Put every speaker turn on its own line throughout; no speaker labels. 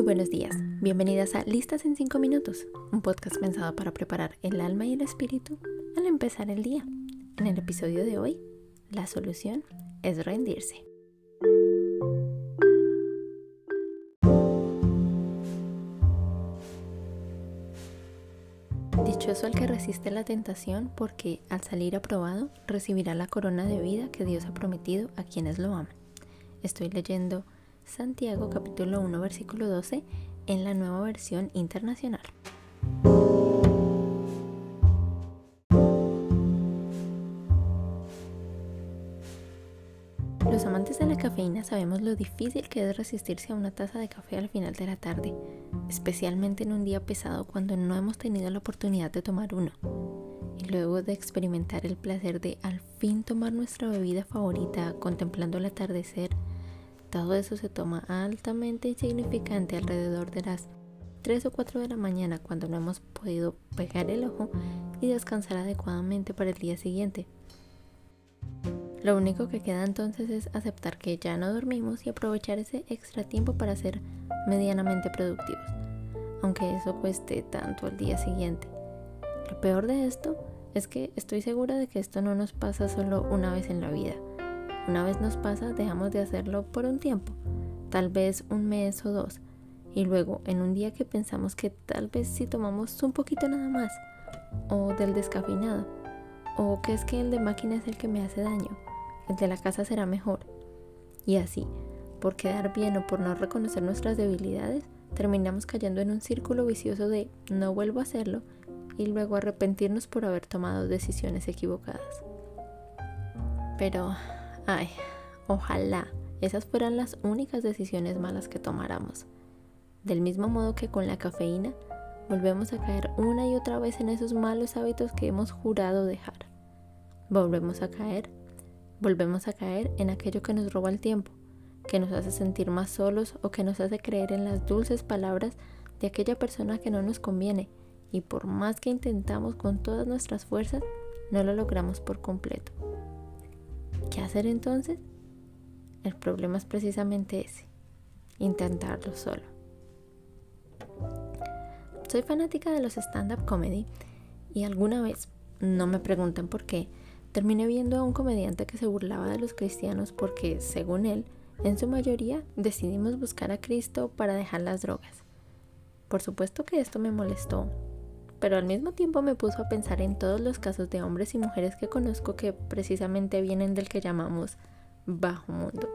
Muy buenos días, bienvenidas a Listas en 5 minutos, un podcast pensado para preparar el alma y el espíritu al empezar el día. En el episodio de hoy, la solución es rendirse. Dichoso el que resiste la tentación porque al salir aprobado recibirá la corona de vida que Dios ha prometido a quienes lo aman. Estoy leyendo Santiago capítulo 1 versículo 12 en la nueva versión internacional. Los amantes de la cafeína sabemos lo difícil que es resistirse a una taza de café al final de la tarde, especialmente en un día pesado cuando no hemos tenido la oportunidad de tomar uno. Y luego de experimentar el placer de al fin tomar nuestra bebida favorita contemplando el atardecer, todo eso se toma altamente insignificante alrededor de las 3 o 4 de la mañana cuando no hemos podido pegar el ojo y descansar adecuadamente para el día siguiente. Lo único que queda entonces es aceptar que ya no dormimos y aprovechar ese extra tiempo para ser medianamente productivos, aunque eso cueste tanto al día siguiente. Lo peor de esto es que estoy segura de que esto no nos pasa solo una vez en la vida una vez nos pasa, dejamos de hacerlo por un tiempo, tal vez un mes o dos, y luego en un día que pensamos que tal vez si tomamos un poquito nada más, o del descafeinado, o que es que el de máquina es el que me hace daño, el de la casa será mejor. Y así, por quedar bien o por no reconocer nuestras debilidades, terminamos cayendo en un círculo vicioso de no vuelvo a hacerlo y luego arrepentirnos por haber tomado decisiones equivocadas. Pero Ay, ojalá esas fueran las únicas decisiones malas que tomáramos. Del mismo modo que con la cafeína, volvemos a caer una y otra vez en esos malos hábitos que hemos jurado dejar. Volvemos a caer, volvemos a caer en aquello que nos roba el tiempo, que nos hace sentir más solos o que nos hace creer en las dulces palabras de aquella persona que no nos conviene y por más que intentamos con todas nuestras fuerzas, no lo logramos por completo. ¿Qué hacer entonces? El problema es precisamente ese, intentarlo solo. Soy fanática de los stand-up comedy y alguna vez, no me pregunten por qué, terminé viendo a un comediante que se burlaba de los cristianos porque, según él, en su mayoría decidimos buscar a Cristo para dejar las drogas. Por supuesto que esto me molestó, pero al mismo tiempo me puso a pensar en todos los casos de hombres y mujeres que conozco que precisamente vienen del que llamamos bajo mundo,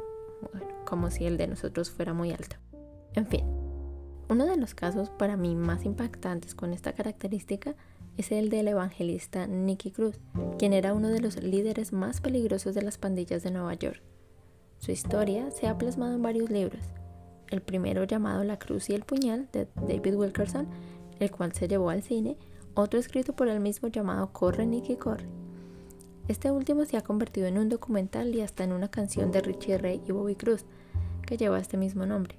como si el de nosotros fuera muy alto. En fin, uno de los casos para mí más impactantes con esta característica es el del evangelista Nicky Cruz, quien era uno de los líderes más peligrosos de las pandillas de Nueva York. Su historia se ha plasmado en varios libros. El primero llamado La Cruz y el Puñal de David Wilkerson el cual se llevó al cine, otro escrito por el mismo llamado Corre Nicky Corre. Este último se ha convertido en un documental y hasta en una canción de Richie Ray y Bobby Cruz, que lleva este mismo nombre.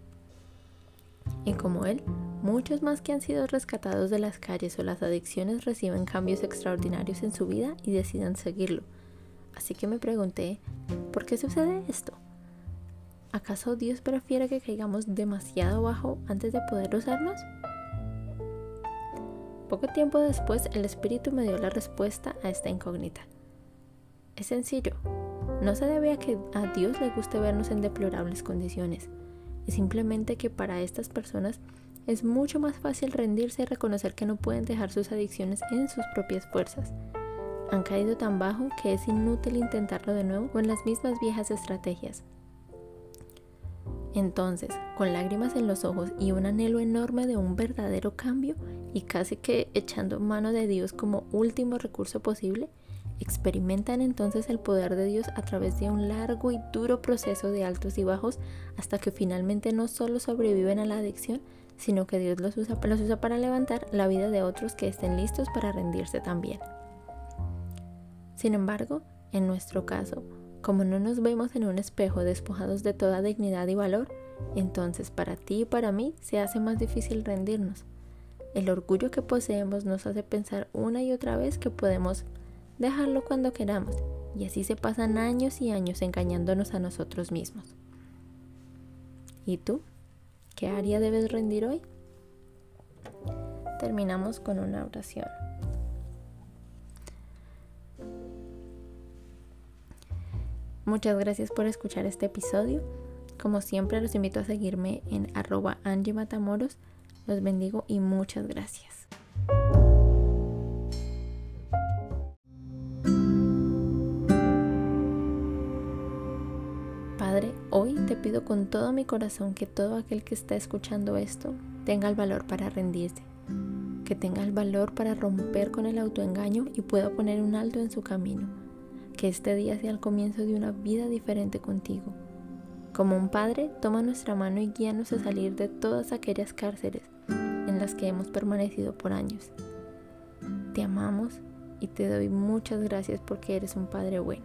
Y como él, muchos más que han sido rescatados de las calles o las adicciones reciben cambios extraordinarios en su vida y deciden seguirlo. Así que me pregunté, ¿por qué sucede esto? ¿Acaso Dios prefiere que caigamos demasiado bajo antes de poder usarnos? Poco tiempo después el espíritu me dio la respuesta a esta incógnita. Es sencillo, no se debe a que a Dios le guste vernos en deplorables condiciones, es simplemente que para estas personas es mucho más fácil rendirse y reconocer que no pueden dejar sus adicciones en sus propias fuerzas. Han caído tan bajo que es inútil intentarlo de nuevo con las mismas viejas estrategias. Entonces, con lágrimas en los ojos y un anhelo enorme de un verdadero cambio y casi que echando mano de Dios como último recurso posible, experimentan entonces el poder de Dios a través de un largo y duro proceso de altos y bajos hasta que finalmente no solo sobreviven a la adicción, sino que Dios los usa, los usa para levantar la vida de otros que estén listos para rendirse también. Sin embargo, en nuestro caso, como no nos vemos en un espejo despojados de toda dignidad y valor, entonces para ti y para mí se hace más difícil rendirnos. El orgullo que poseemos nos hace pensar una y otra vez que podemos dejarlo cuando queramos, y así se pasan años y años engañándonos a nosotros mismos. ¿Y tú? ¿Qué área debes rendir hoy? Terminamos con una oración. Muchas gracias por escuchar este episodio. Como siempre los invito a seguirme en arroba Angie Matamoros. Los bendigo y muchas gracias. Padre, hoy te pido con todo mi corazón que todo aquel que está escuchando esto tenga el valor para rendirse, que tenga el valor para romper con el autoengaño y pueda poner un alto en su camino que este día sea el comienzo de una vida diferente contigo. Como un padre, toma nuestra mano y guíanos a salir de todas aquellas cárceles en las que hemos permanecido por años. Te amamos y te doy muchas gracias porque eres un Padre bueno.